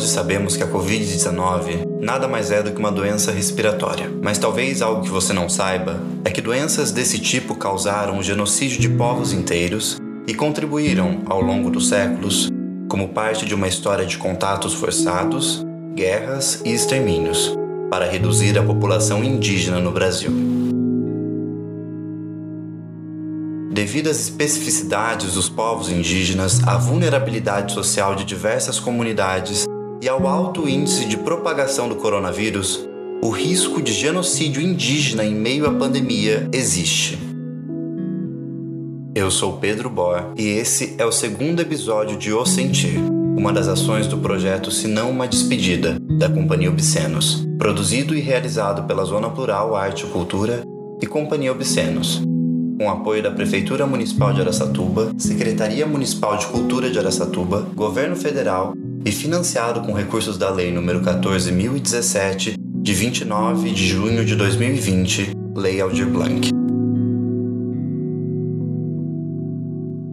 Hoje sabemos que a Covid-19 nada mais é do que uma doença respiratória. Mas talvez algo que você não saiba é que doenças desse tipo causaram o genocídio de povos inteiros e contribuíram, ao longo dos séculos, como parte de uma história de contatos forçados, guerras e extermínios, para reduzir a população indígena no Brasil. Devido às especificidades dos povos indígenas, à vulnerabilidade social de diversas comunidades e ao alto índice de propagação do coronavírus, o risco de genocídio indígena em meio à pandemia existe. Eu sou Pedro Bor e esse é o segundo episódio de O Sentir, uma das ações do projeto Se Não Uma Despedida, da Companhia Obscenos, produzido e realizado pela Zona Plural Arte e Cultura e Companhia Obscenos, com apoio da Prefeitura Municipal de Aracatuba, Secretaria Municipal de Cultura de Aracatuba, Governo Federal e financiado com recursos da Lei nº 14.017, de 29 de junho de 2020, Lei Aldir Blanc.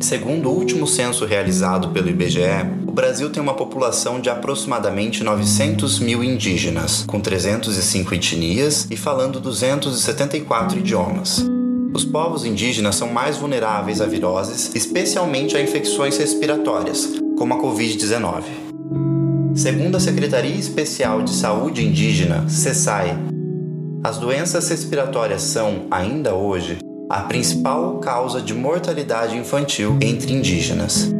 Segundo o último censo realizado pelo IBGE, o Brasil tem uma população de aproximadamente 900 mil indígenas, com 305 etnias e falando 274 idiomas. Os povos indígenas são mais vulneráveis a viroses, especialmente a infecções respiratórias, como a Covid-19. Segundo a Secretaria Especial de Saúde Indígena, SESAI, as doenças respiratórias são, ainda hoje, a principal causa de mortalidade infantil entre indígenas.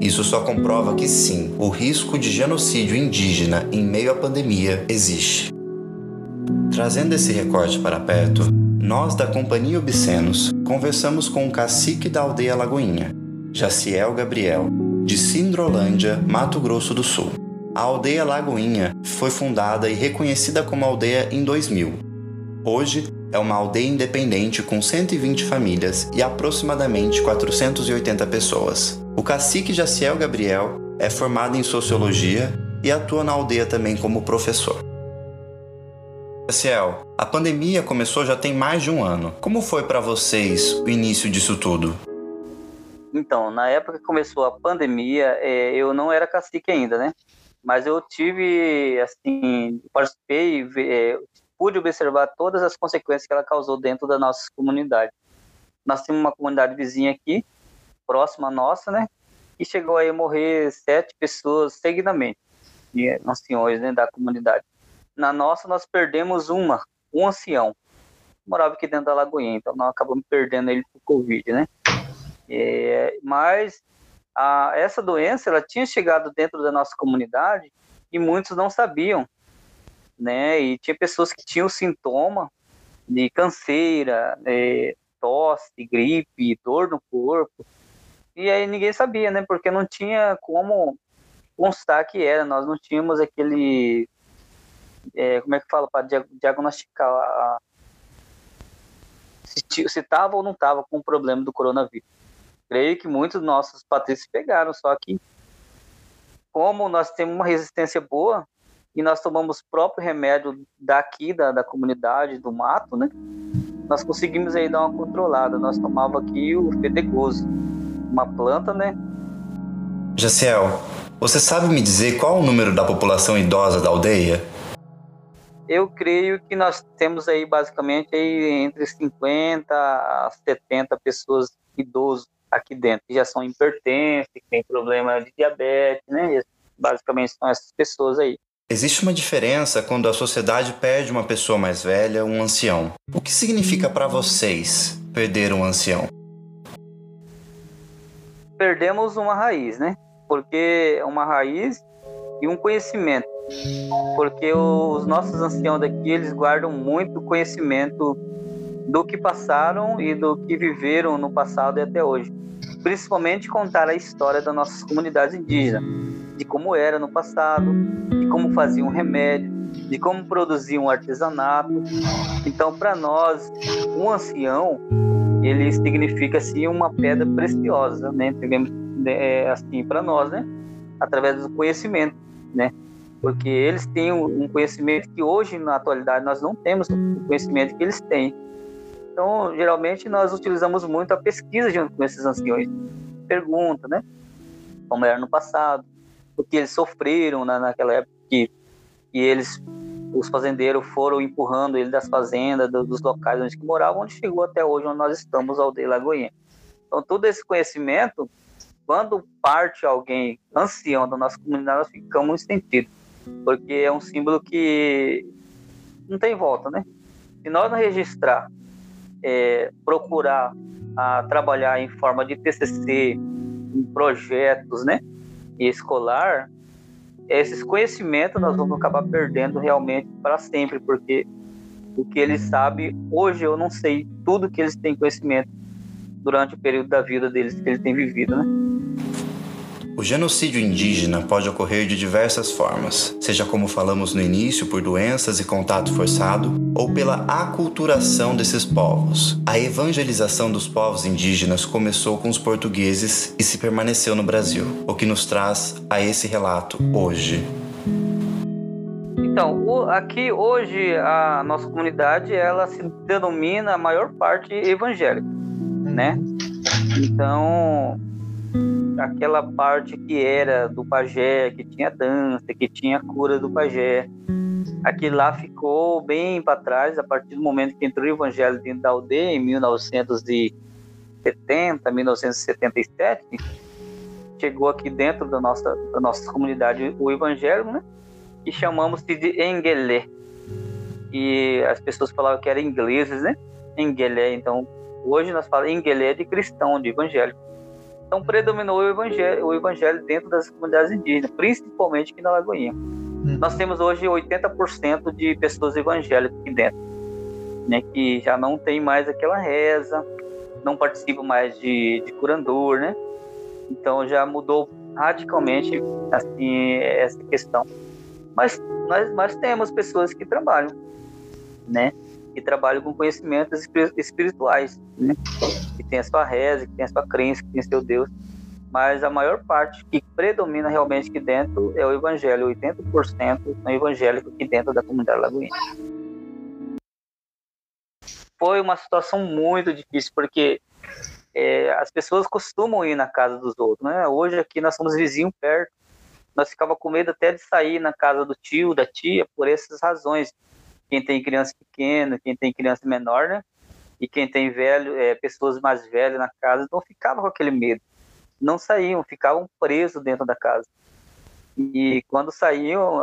Isso só comprova que sim, o risco de genocídio indígena em meio à pandemia existe. Trazendo esse recorte para perto, nós da Companhia Obscenos conversamos com o cacique da aldeia Lagoinha, Jaciel Gabriel, de Sindrolândia, Mato Grosso do Sul. A aldeia Lagoinha foi fundada e reconhecida como aldeia em 2000. Hoje é uma aldeia independente com 120 famílias e aproximadamente 480 pessoas. O cacique Jaciel Gabriel é formado em sociologia e atua na aldeia também como professor. Ciel, a pandemia começou já tem mais de um ano. Como foi para vocês o início disso tudo? Então, na época que começou a pandemia, é, eu não era cacique ainda, né? Mas eu tive, assim, participei, é, pude observar todas as consequências que ela causou dentro da nossa comunidade. Nós temos uma comunidade vizinha aqui, próxima à nossa, né? E chegou aí a morrer sete pessoas seguidamente, anciões né, da comunidade. Na nossa, nós perdemos uma, um ancião. Morava aqui dentro da Lagoinha, então nós acabamos perdendo ele por Covid, né? É, mas a, essa doença, ela tinha chegado dentro da nossa comunidade e muitos não sabiam, né? E tinha pessoas que tinham sintoma de canseira, é, tosse, gripe, dor no corpo. E aí ninguém sabia, né? Porque não tinha como constar que era. Nós não tínhamos aquele é, como é que fala, para diagnosticar a, se estava ou não estava com o problema do coronavírus. Creio que muitos nossos patrícios pegaram, só que como nós temos uma resistência boa e nós tomamos próprio remédio daqui, da, da comunidade, do mato, né? Nós conseguimos aí dar uma controlada. Nós tomava aqui o fedegoso, uma planta, né? Jaciel, você sabe me dizer qual o número da população idosa da aldeia? eu creio que nós temos aí basicamente aí entre 50 a 70 pessoas idosos aqui dentro, que já são hipertensos, que têm problema de diabetes, né? Basicamente são essas pessoas aí. Existe uma diferença quando a sociedade perde uma pessoa mais velha, um ancião. O que significa para vocês perder um ancião? Perdemos uma raiz, né? Porque é uma raiz e um conhecimento porque os nossos anciãos daqui eles guardam muito conhecimento do que passaram e do que viveram no passado e até hoje. Principalmente contar a história das nossas comunidades indígenas, de como era no passado, de como faziam remédio, de como produziam artesanato. Então, para nós, um ancião ele significa assim uma pedra preciosa, né? É, assim para nós, né? Através do conhecimento, né? porque eles têm um conhecimento que hoje, na atualidade, nós não temos o conhecimento que eles têm. Então, geralmente, nós utilizamos muito a pesquisa junto com esses anciões. Pergunta, né? Como era no passado, o que eles sofreram na, naquela época que, que eles os fazendeiros foram empurrando ele das fazendas, do, dos locais onde moravam, onde chegou até hoje, onde nós estamos, aldeia Lagoinha. Então, todo esse conhecimento, quando parte alguém ancião da nossa comunidade, nós ficamos sentidos, porque é um símbolo que não tem volta, né? Se nós não registrar, é, procurar a trabalhar em forma de TCC, em projetos, né, e escolar, esses conhecimentos nós vamos acabar perdendo realmente para sempre, porque o que eles sabem, hoje eu não sei tudo que eles têm conhecimento durante o período da vida deles que eles têm vivido, né? O genocídio indígena pode ocorrer de diversas formas, seja como falamos no início, por doenças e contato forçado, ou pela aculturação desses povos. A evangelização dos povos indígenas começou com os portugueses e se permaneceu no Brasil, o que nos traz a esse relato hoje. Então, aqui hoje a nossa comunidade ela se denomina a maior parte evangélica, né? Então, aquela parte que era do pajé, que tinha dança, que tinha cura do pajé. Aquilo lá ficou bem para trás a partir do momento que entrou o evangelho dentro da aldeia, em 1970, 1977. Chegou aqui dentro da nossa, da nossa comunidade o evangelho, né? E chamamos de Engelé. E as pessoas falavam que era ingleses, né? Engelé. Então, hoje nós falamos Engelé de cristão, de evangélico. Então predominou o evangelho, o evangelho dentro das comunidades indígenas, principalmente aqui na Lagoinha. Hum. Nós temos hoje 80% de pessoas evangélicas aqui dentro, né, que já não tem mais aquela reza, não participam mais de, de curandor, né? Então já mudou radicalmente assim essa questão. Mas nós, nós temos pessoas que trabalham, né? Que trabalham com conhecimentos espirituais, né? tem a sua reza, que tem a sua crença, que tem seu Deus, mas a maior parte que predomina realmente aqui dentro é o evangelho, 80% é evangélico aqui dentro da comunidade lagoinha. Foi uma situação muito difícil, porque é, as pessoas costumam ir na casa dos outros, né? Hoje aqui nós somos vizinhos perto, nós ficava com medo até de sair na casa do tio, da tia, por essas razões. Quem tem criança pequena, quem tem criança menor, né? e quem tem velho, é, pessoas mais velhas na casa, não ficava com aquele medo. Não saíam, ficavam presos dentro da casa. E quando saíam,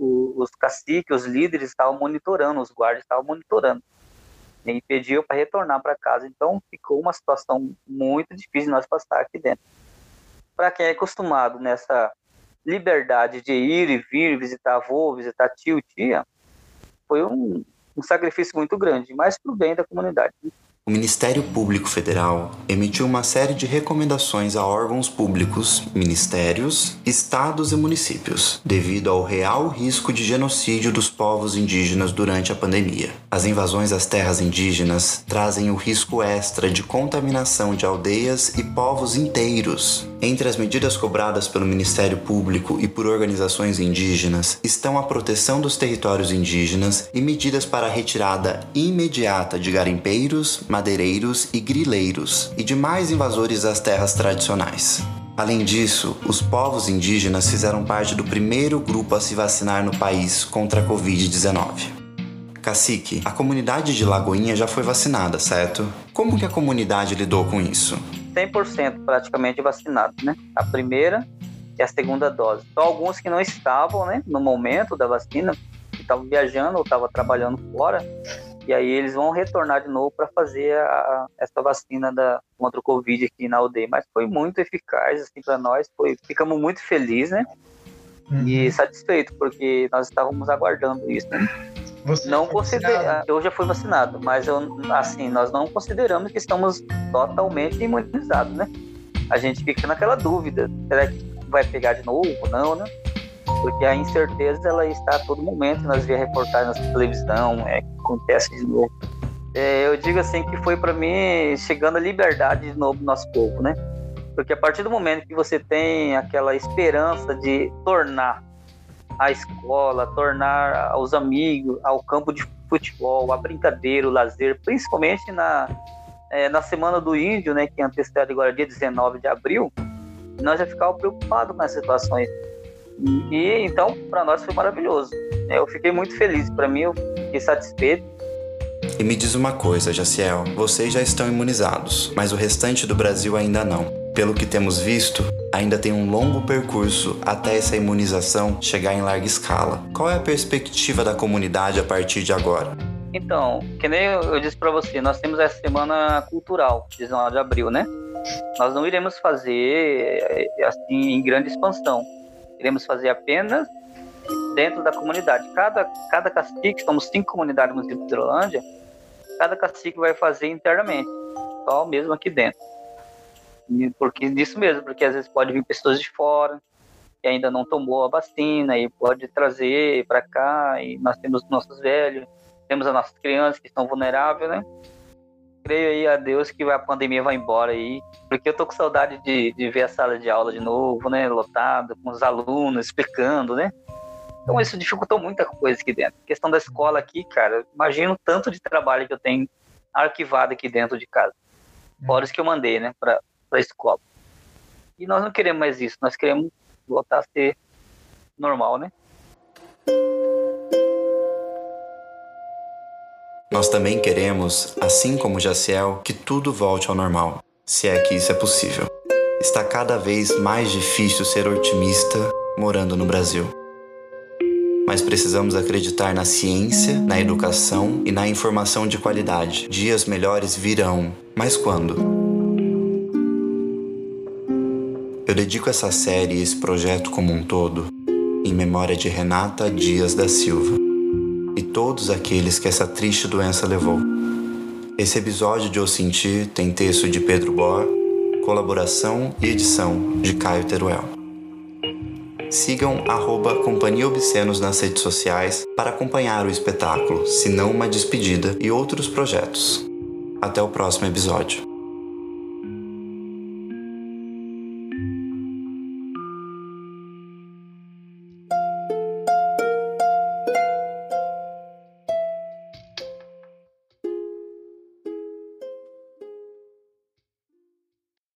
os caciques, os líderes estavam monitorando, os guardas estavam monitorando. E pediam para retornar para casa. Então ficou uma situação muito difícil de nós passar aqui dentro. Para quem é acostumado nessa liberdade de ir e vir, visitar avô, visitar tio, tia, foi um, um sacrifício muito grande, mas para o bem da comunidade. O Ministério Público Federal emitiu uma série de recomendações a órgãos públicos, ministérios, estados e municípios, devido ao real risco de genocídio dos povos indígenas durante a pandemia. As invasões às terras indígenas trazem o risco extra de contaminação de aldeias e povos inteiros. Entre as medidas cobradas pelo Ministério Público e por organizações indígenas estão a proteção dos territórios indígenas e medidas para a retirada imediata de garimpeiros, madeireiros e grileiros e demais invasores das terras tradicionais. Além disso, os povos indígenas fizeram parte do primeiro grupo a se vacinar no país contra a Covid-19. Cacique, a comunidade de Lagoinha já foi vacinada, certo? Como que a comunidade lidou com isso? 100% praticamente vacinados, né? A primeira e a segunda dose. Só alguns que não estavam, né, no momento da vacina, que estavam viajando ou estavam trabalhando fora, e aí eles vão retornar de novo para fazer a, essa vacina da, contra o Covid aqui na aldeia. Mas foi muito eficaz, assim, para nós. Foi, ficamos muito felizes, né? Uhum. E satisfeitos, porque nós estávamos aguardando isso, né? Você não considera, eu já fui vacinado, mas eu, assim, nós não consideramos que estamos totalmente imunizados, né? A gente fica naquela dúvida, será que vai pegar de novo ou não, né? porque a incerteza ela está a todo momento. Nós vemos reportagens na televisão, é, acontece de novo. É, eu digo assim que foi para mim chegando a liberdade de novo no nosso povo, né? Porque a partir do momento que você tem aquela esperança de tornar a escola, tornar os amigos, ao campo de futebol, a brincadeira, o lazer, principalmente na, é, na Semana do Índio, né, que antecede agora dia 19 de abril, nós já ficávamos preocupados com as situações E então, para nós foi maravilhoso. Eu fiquei muito feliz. Para mim, eu fiquei satisfeito. E me diz uma coisa, Jaciel, vocês já estão imunizados, mas o restante do Brasil ainda não. Pelo que temos visto, ainda tem um longo percurso até essa imunização chegar em larga escala. Qual é a perspectiva da comunidade a partir de agora? Então, que nem eu disse para você, nós temos essa semana cultural, 19 de abril, né? Nós não iremos fazer eh, assim em grande expansão. Iremos fazer apenas dentro da comunidade. Cada, cada cacique, somos cinco comunidades no município de Hidrolândia, cada cacique vai fazer internamente, só mesmo aqui dentro. E porque disso mesmo, porque às vezes pode vir pessoas de fora que ainda não tomou a vacina e pode trazer para cá e nós temos nossos velhos, temos as nossas crianças que estão vulneráveis, né? Creio aí a Deus que a pandemia vai embora aí, porque eu tô com saudade de, de ver a sala de aula de novo, né, lotada, com os alunos explicando, né? Então isso dificultou muita coisa aqui dentro. A questão da escola aqui, cara, imagino tanto de trabalho que eu tenho arquivado aqui dentro de casa. Fora os que eu mandei, né, a escola. E nós não queremos mais isso, nós queremos voltar a ser normal, né? Nós também queremos, assim como Jaciel, que tudo volte ao normal, se é que isso é possível. Está cada vez mais difícil ser otimista morando no Brasil mas precisamos acreditar na ciência, na educação e na informação de qualidade. Dias melhores virão, mas quando? Eu dedico essa série e esse projeto como um todo em memória de Renata Dias da Silva e todos aqueles que essa triste doença levou. Esse episódio de Eu Sentir tem texto de Pedro Bor, colaboração e edição de Caio Teruel. Sigam arroba Companhia Obscenos nas redes sociais para acompanhar o espetáculo, se não uma despedida e outros projetos. Até o próximo episódio.